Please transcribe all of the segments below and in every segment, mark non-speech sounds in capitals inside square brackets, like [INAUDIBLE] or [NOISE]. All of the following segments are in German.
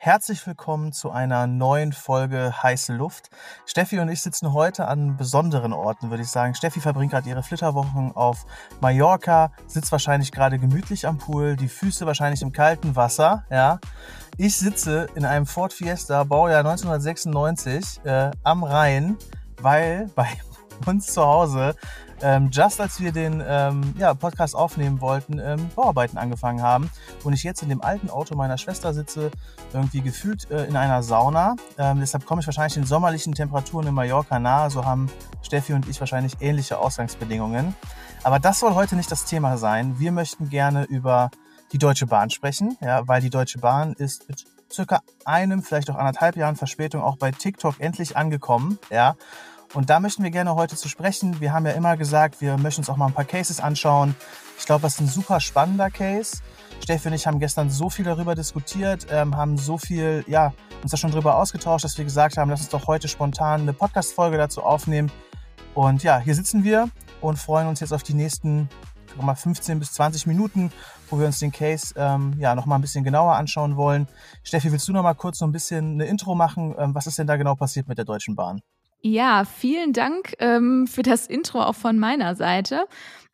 Herzlich willkommen zu einer neuen Folge Heiße Luft. Steffi und ich sitzen heute an besonderen Orten, würde ich sagen. Steffi verbringt gerade ihre Flitterwochen auf Mallorca, sitzt wahrscheinlich gerade gemütlich am Pool, die Füße wahrscheinlich im kalten Wasser. Ja. Ich sitze in einem Ford Fiesta, Baujahr 1996, äh, am Rhein, weil bei uns zu Hause ähm, just als wir den ähm, ja, Podcast aufnehmen wollten, ähm, Bauarbeiten angefangen haben und ich jetzt in dem alten Auto meiner Schwester sitze, irgendwie gefühlt äh, in einer Sauna. Ähm, deshalb komme ich wahrscheinlich den sommerlichen Temperaturen in Mallorca nahe. So haben Steffi und ich wahrscheinlich ähnliche Ausgangsbedingungen. Aber das soll heute nicht das Thema sein. Wir möchten gerne über die Deutsche Bahn sprechen, ja, weil die Deutsche Bahn ist mit circa einem, vielleicht auch anderthalb Jahren Verspätung auch bei TikTok endlich angekommen. Ja. Und da möchten wir gerne heute zu sprechen. Wir haben ja immer gesagt, wir möchten uns auch mal ein paar Cases anschauen. Ich glaube, das ist ein super spannender Case. Steffi und ich haben gestern so viel darüber diskutiert, ähm, haben so viel, ja, uns da schon darüber ausgetauscht, dass wir gesagt haben, lass uns doch heute spontan eine Podcast-Folge dazu aufnehmen. Und ja, hier sitzen wir und freuen uns jetzt auf die nächsten mal 15 bis 20 Minuten, wo wir uns den Case ähm, ja noch mal ein bisschen genauer anschauen wollen. Steffi, willst du noch mal kurz so ein bisschen eine Intro machen? Ähm, was ist denn da genau passiert mit der Deutschen Bahn? Ja, vielen Dank ähm, für das Intro auch von meiner Seite.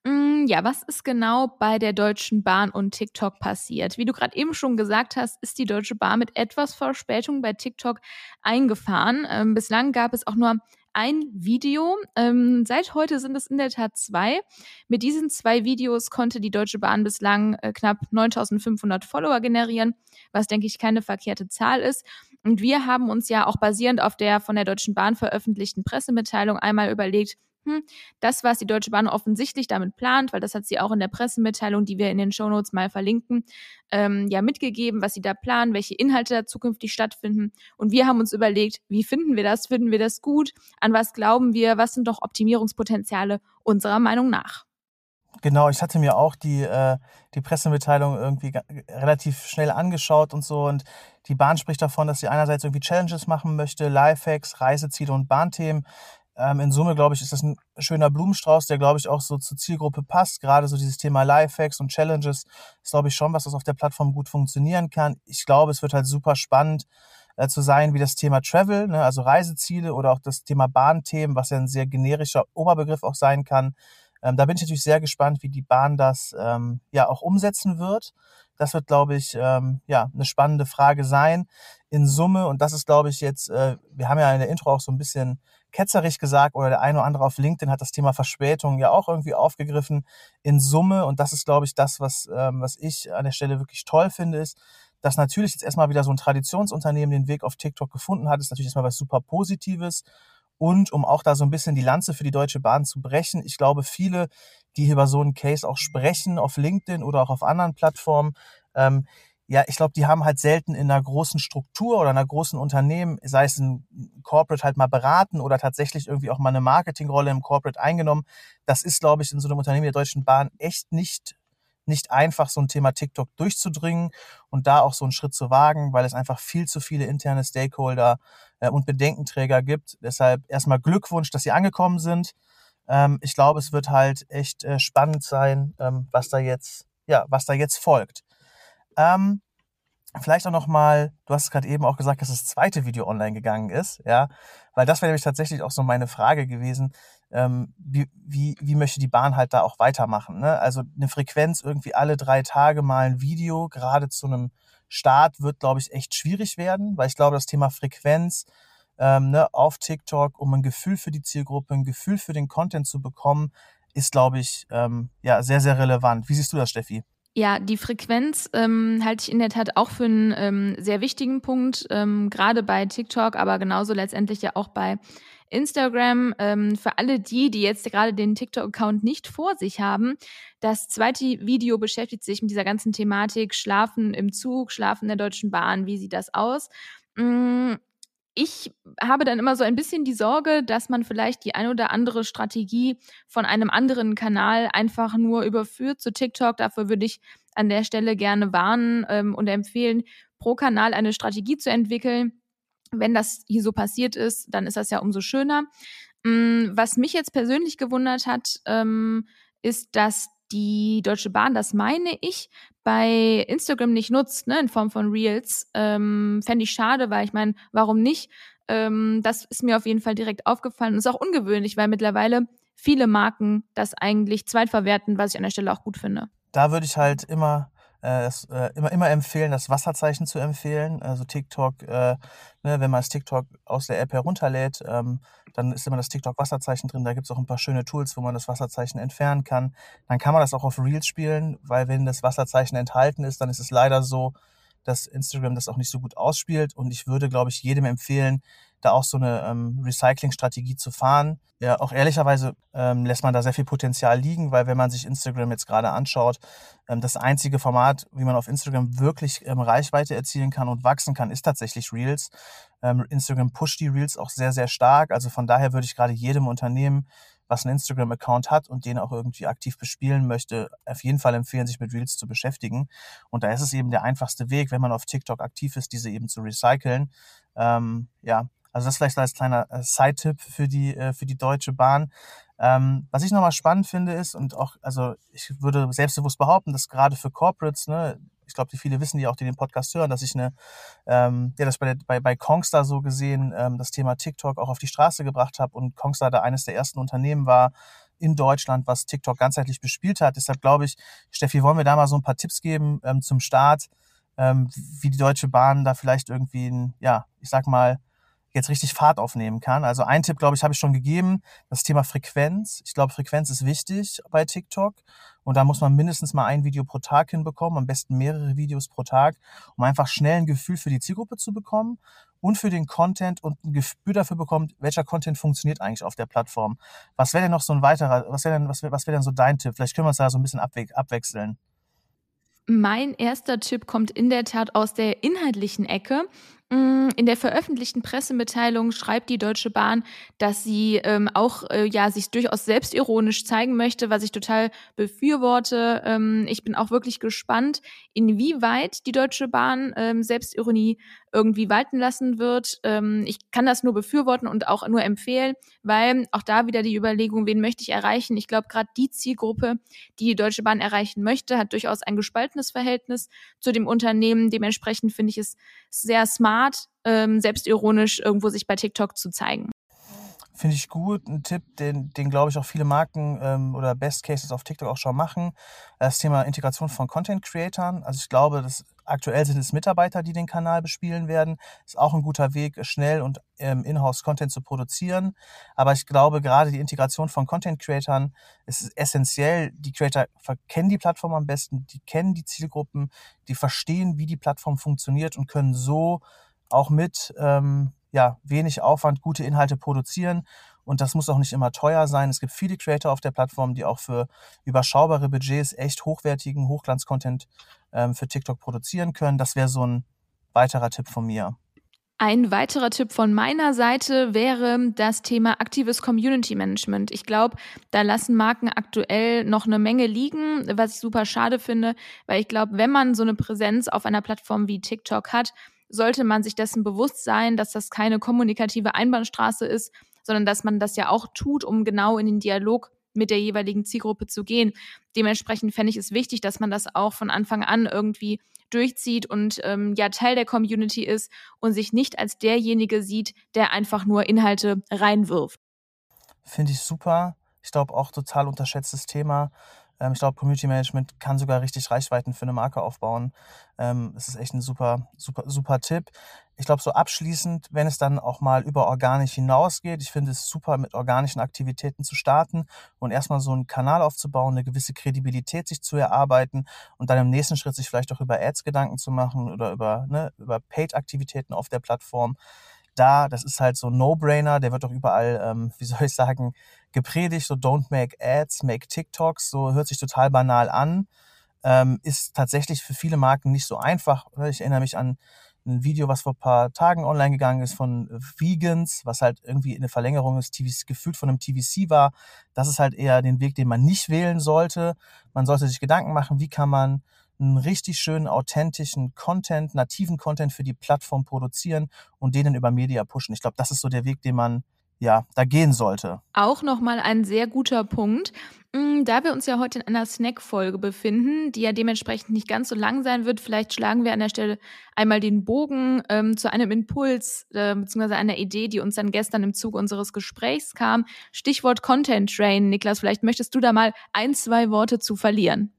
Mm, ja, was ist genau bei der Deutschen Bahn und TikTok passiert? Wie du gerade eben schon gesagt hast, ist die Deutsche Bahn mit etwas Verspätung bei TikTok eingefahren. Ähm, bislang gab es auch nur ein Video. Ähm, seit heute sind es in der Tat zwei. Mit diesen zwei Videos konnte die Deutsche Bahn bislang äh, knapp 9500 Follower generieren, was denke ich keine verkehrte Zahl ist. Und wir haben uns ja auch basierend auf der von der Deutschen Bahn veröffentlichten Pressemitteilung einmal überlegt, hm, das, was die Deutsche Bahn offensichtlich damit plant, weil das hat sie auch in der Pressemitteilung, die wir in den Shownotes mal verlinken, ähm, ja mitgegeben, was sie da planen, welche Inhalte da zukünftig stattfinden. Und wir haben uns überlegt, wie finden wir das? Finden wir das gut? An was glauben wir? Was sind doch Optimierungspotenziale unserer Meinung nach? Genau, ich hatte mir auch die, äh, die Pressemitteilung irgendwie relativ schnell angeschaut und so. Und die Bahn spricht davon, dass sie einerseits irgendwie Challenges machen möchte, Lifehacks, Reiseziele und Bahnthemen. Ähm, in Summe, glaube ich, ist das ein schöner Blumenstrauß, der, glaube ich, auch so zur Zielgruppe passt. Gerade so dieses Thema Lifehacks und Challenges ist, glaube ich, schon was, das auf der Plattform gut funktionieren kann. Ich glaube, es wird halt super spannend äh, zu sein, wie das Thema Travel, ne, also Reiseziele oder auch das Thema Bahnthemen, was ja ein sehr generischer Oberbegriff auch sein kann. Ähm, da bin ich natürlich sehr gespannt, wie die Bahn das ähm, ja auch umsetzen wird. Das wird, glaube ich, ähm, ja, eine spannende Frage sein. In Summe, und das ist, glaube ich, jetzt, äh, wir haben ja in der Intro auch so ein bisschen ketzerig gesagt oder der eine oder andere auf LinkedIn hat das Thema Verspätung ja auch irgendwie aufgegriffen in Summe. Und das ist, glaube ich, das, was, ähm, was ich an der Stelle wirklich toll finde, ist, dass natürlich jetzt erstmal wieder so ein Traditionsunternehmen den Weg auf TikTok gefunden hat, ist natürlich erstmal was super Positives. Und um auch da so ein bisschen die Lanze für die Deutsche Bahn zu brechen, ich glaube, viele, die über so einen Case auch sprechen, auf LinkedIn oder auch auf anderen Plattformen, ähm, ja, ich glaube, die haben halt selten in einer großen Struktur oder einer großen Unternehmen, sei es ein Corporate halt mal beraten oder tatsächlich irgendwie auch mal eine Marketingrolle im Corporate eingenommen. Das ist, glaube ich, in so einem Unternehmen der Deutschen Bahn echt nicht nicht einfach, so ein Thema TikTok durchzudringen und da auch so einen Schritt zu wagen, weil es einfach viel zu viele interne Stakeholder äh, und Bedenkenträger gibt. Deshalb erstmal Glückwunsch, dass Sie angekommen sind. Ähm, ich glaube, es wird halt echt äh, spannend sein, ähm, was da jetzt, ja, was da jetzt folgt. Ähm, vielleicht auch noch mal, du hast gerade eben auch gesagt, dass das zweite Video online gegangen ist, ja, weil das wäre nämlich tatsächlich auch so meine Frage gewesen, ähm, wie, wie, wie möchte die Bahn halt da auch weitermachen, ne? Also eine Frequenz irgendwie alle drei Tage mal ein Video, gerade zu einem Start wird, glaube ich, echt schwierig werden, weil ich glaube, das Thema Frequenz ähm, ne, auf TikTok, um ein Gefühl für die Zielgruppe, ein Gefühl für den Content zu bekommen, ist, glaube ich, ähm, ja, sehr, sehr relevant. Wie siehst du das, Steffi? Ja, die Frequenz ähm, halte ich in der Tat auch für einen ähm, sehr wichtigen Punkt, ähm, gerade bei TikTok, aber genauso letztendlich ja auch bei Instagram. Ähm, für alle die, die jetzt gerade den TikTok-Account nicht vor sich haben, das zweite Video beschäftigt sich mit dieser ganzen Thematik Schlafen im Zug, Schlafen in der Deutschen Bahn. Wie sieht das aus? Mm, ich habe dann immer so ein bisschen die Sorge, dass man vielleicht die ein oder andere Strategie von einem anderen Kanal einfach nur überführt zu TikTok. Dafür würde ich an der Stelle gerne warnen ähm, und empfehlen, pro Kanal eine Strategie zu entwickeln. Wenn das hier so passiert ist, dann ist das ja umso schöner. Ähm, was mich jetzt persönlich gewundert hat, ähm, ist, dass die Deutsche Bahn, das meine ich, bei Instagram nicht nutzt, ne, in Form von Reels. Ähm, Fände ich schade, weil ich meine, warum nicht? Ähm, das ist mir auf jeden Fall direkt aufgefallen ist auch ungewöhnlich, weil mittlerweile viele Marken das eigentlich zweitverwerten, was ich an der Stelle auch gut finde. Da würde ich halt immer äh, äh, immer, immer empfehlen, das Wasserzeichen zu empfehlen. Also TikTok, äh, ne, wenn man das TikTok aus der App herunterlädt, ähm, dann ist immer das TikTok-Wasserzeichen drin. Da gibt es auch ein paar schöne Tools, wo man das Wasserzeichen entfernen kann. Dann kann man das auch auf Reels spielen, weil wenn das Wasserzeichen enthalten ist, dann ist es leider so, dass Instagram das auch nicht so gut ausspielt. Und ich würde, glaube ich, jedem empfehlen, da auch so eine ähm, Recycling-Strategie zu fahren. Ja, auch ehrlicherweise ähm, lässt man da sehr viel Potenzial liegen, weil wenn man sich Instagram jetzt gerade anschaut, ähm, das einzige Format, wie man auf Instagram wirklich ähm, Reichweite erzielen kann und wachsen kann, ist tatsächlich Reels. Ähm, Instagram pusht die Reels auch sehr, sehr stark. Also von daher würde ich gerade jedem Unternehmen was einen Instagram-Account hat und den auch irgendwie aktiv bespielen möchte, auf jeden Fall empfehlen, sich mit Reels zu beschäftigen. Und da ist es eben der einfachste Weg, wenn man auf TikTok aktiv ist, diese eben zu recyceln. Ähm, ja, also das vielleicht als kleiner äh, Side-Tipp für die, äh, für die Deutsche Bahn. Ähm, was ich nochmal spannend finde ist, und auch, also ich würde selbstbewusst behaupten, dass gerade für Corporates, ne, ich glaube, die viele wissen, die auch die den Podcast hören, dass ich eine, ähm, ja, das bei, bei, bei Kongstar so gesehen ähm, das Thema TikTok auch auf die Straße gebracht habe und Kongstar da eines der ersten Unternehmen war in Deutschland, was TikTok ganzheitlich bespielt hat. Deshalb glaube ich, Steffi, wollen wir da mal so ein paar Tipps geben ähm, zum Start, ähm, wie die Deutsche Bahn da vielleicht irgendwie, ein, ja, ich sag mal, jetzt richtig Fahrt aufnehmen kann. Also ein Tipp, glaube ich, habe ich schon gegeben, das Thema Frequenz. Ich glaube, Frequenz ist wichtig bei TikTok und da muss man mindestens mal ein Video pro Tag hinbekommen, am besten mehrere Videos pro Tag, um einfach schnell ein Gefühl für die Zielgruppe zu bekommen und für den Content und ein Gefühl dafür bekommt, welcher Content funktioniert eigentlich auf der Plattform. Was wäre denn noch so ein weiterer, was wäre denn, was wäre, was wäre denn so dein Tipp? Vielleicht können wir uns da so ein bisschen abwe abwechseln. Mein erster Tipp kommt in der Tat aus der inhaltlichen Ecke. Mm, in der veröffentlichten Pressemitteilung schreibt die Deutsche Bahn, dass sie ähm, auch äh, ja sich durchaus selbstironisch zeigen möchte, was ich total befürworte. Ähm, ich bin auch wirklich gespannt, inwieweit die Deutsche Bahn ähm, Selbstironie irgendwie walten lassen wird. Ähm, ich kann das nur befürworten und auch nur empfehlen, weil auch da wieder die Überlegung, wen möchte ich erreichen? Ich glaube, gerade die Zielgruppe, die die Deutsche Bahn erreichen möchte, hat durchaus ein gespaltenes Verhältnis zu dem Unternehmen. Dementsprechend finde ich es sehr smart, ähm, selbstironisch irgendwo sich bei TikTok zu zeigen. Finde ich gut. Ein Tipp, den, den glaube ich auch viele Marken ähm, oder Best Cases auf TikTok auch schon machen. Das Thema Integration von Content Creatern. Also ich glaube, dass aktuell sind es Mitarbeiter, die den Kanal bespielen werden. Ist auch ein guter Weg, schnell und ähm, in-house Content zu produzieren. Aber ich glaube, gerade die Integration von Content Creatern ist essentiell. Die Creator kennen die Plattform am besten, die kennen die Zielgruppen, die verstehen, wie die Plattform funktioniert und können so auch mit ähm, ja, wenig Aufwand gute Inhalte produzieren. Und das muss auch nicht immer teuer sein. Es gibt viele Creator auf der Plattform, die auch für überschaubare Budgets echt hochwertigen Hochglanz-Content ähm, für TikTok produzieren können. Das wäre so ein weiterer Tipp von mir. Ein weiterer Tipp von meiner Seite wäre das Thema aktives Community Management. Ich glaube, da lassen Marken aktuell noch eine Menge liegen, was ich super schade finde, weil ich glaube, wenn man so eine Präsenz auf einer Plattform wie TikTok hat, sollte man sich dessen bewusst sein, dass das keine kommunikative Einbahnstraße ist, sondern dass man das ja auch tut, um genau in den Dialog mit der jeweiligen Zielgruppe zu gehen. Dementsprechend fände ich es wichtig, dass man das auch von Anfang an irgendwie durchzieht und ähm, ja Teil der Community ist und sich nicht als derjenige sieht, der einfach nur Inhalte reinwirft. Finde ich super. Ich glaube auch total unterschätztes Thema. Ähm, ich glaube, Community Management kann sogar richtig Reichweiten für eine Marke aufbauen. Ähm, es ist echt ein super, super, super Tipp. Ich glaube, so abschließend, wenn es dann auch mal über organisch hinausgeht, ich finde es super, mit organischen Aktivitäten zu starten und erstmal so einen Kanal aufzubauen, eine gewisse Kredibilität sich zu erarbeiten und dann im nächsten Schritt sich vielleicht auch über Ads Gedanken zu machen oder über, ne, über Paid-Aktivitäten auf der Plattform da, das ist halt so No-Brainer, der wird doch überall, ähm, [LAUGHS] wie soll ich sagen, gepredigt, so don't make ads, make TikToks, so hört sich total banal an, ähm, ist tatsächlich für viele Marken nicht so einfach. Ich erinnere mich an ein Video, was vor paar Tagen online gegangen ist von Vegans, was halt irgendwie eine Verlängerung des TVC, gefühlt von einem TVC war. Das ist halt eher den Weg, den man nicht wählen sollte. Man sollte sich Gedanken machen, wie kann man einen richtig schönen, authentischen Content, nativen Content für die Plattform produzieren und denen über Media pushen. Ich glaube, das ist so der Weg, den man ja, da gehen sollte. Auch nochmal ein sehr guter Punkt. Mm, da wir uns ja heute in einer Snack-Folge befinden, die ja dementsprechend nicht ganz so lang sein wird, vielleicht schlagen wir an der Stelle einmal den Bogen ähm, zu einem Impuls äh, bzw. einer Idee, die uns dann gestern im Zuge unseres Gesprächs kam. Stichwort Content Train. Niklas, vielleicht möchtest du da mal ein, zwei Worte zu verlieren.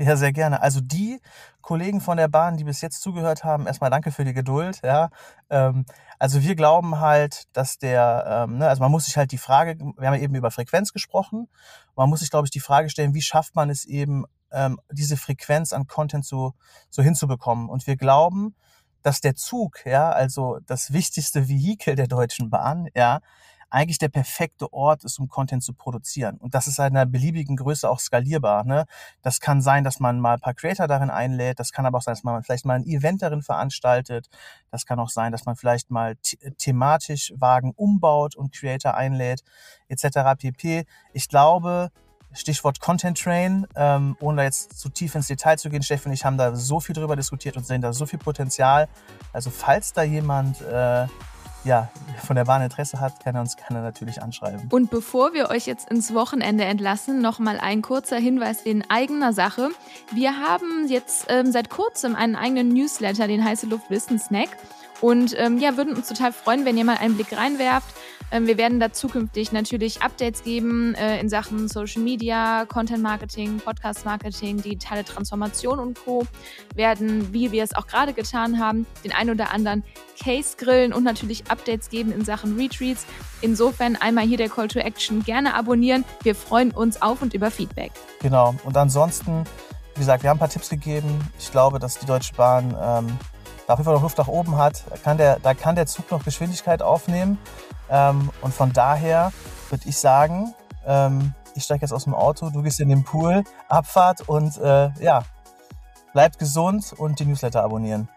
Ja, sehr gerne. Also die Kollegen von der Bahn, die bis jetzt zugehört haben, erstmal danke für die Geduld. Ja, ähm, also wir glauben halt, dass der, ähm, ne, also man muss sich halt die Frage, wir haben ja eben über Frequenz gesprochen, man muss sich, glaube ich, die Frage stellen, wie schafft man es eben, ähm, diese Frequenz an Content so, so hinzubekommen. Und wir glauben, dass der Zug, ja, also das wichtigste Vehikel der Deutschen Bahn, ja, eigentlich der perfekte Ort ist, um Content zu produzieren. Und das ist in einer beliebigen Größe auch skalierbar. Ne? Das kann sein, dass man mal ein paar Creator darin einlädt. Das kann aber auch sein, dass man vielleicht mal ein Event darin veranstaltet. Das kann auch sein, dass man vielleicht mal thematisch Wagen umbaut und Creator einlädt, etc. pp. Ich glaube, Stichwort Content Train, ähm, ohne da jetzt zu tief ins Detail zu gehen, Steffen und ich haben da so viel drüber diskutiert und sehen da so viel Potenzial. Also falls da jemand äh, ja, von der Bahn Interesse hat, kann er uns gerne natürlich anschreiben. Und bevor wir euch jetzt ins Wochenende entlassen, nochmal ein kurzer Hinweis in eigener Sache. Wir haben jetzt ähm, seit kurzem einen eigenen Newsletter, den Heiße Luft Wissen Snack. Und ähm, ja, würden uns total freuen, wenn ihr mal einen Blick reinwerft. Ähm, wir werden da zukünftig natürlich Updates geben äh, in Sachen Social Media, Content Marketing, Podcast Marketing, digitale Transformation und Co. Werden, wie wir es auch gerade getan haben, den ein oder anderen Case grillen und natürlich Updates geben in Sachen Retreats. Insofern einmal hier der Call to Action gerne abonnieren. Wir freuen uns auf und über Feedback. Genau. Und ansonsten, wie gesagt, wir haben ein paar Tipps gegeben. Ich glaube, dass die Deutsche Bahn ähm, da auf jeden Fall noch Luft nach oben hat. Da kann der, da kann der Zug noch Geschwindigkeit aufnehmen. Ähm, und von daher würde ich sagen, ähm, ich steige jetzt aus dem Auto, du gehst in den Pool, Abfahrt und äh, ja, bleibt gesund und die Newsletter abonnieren.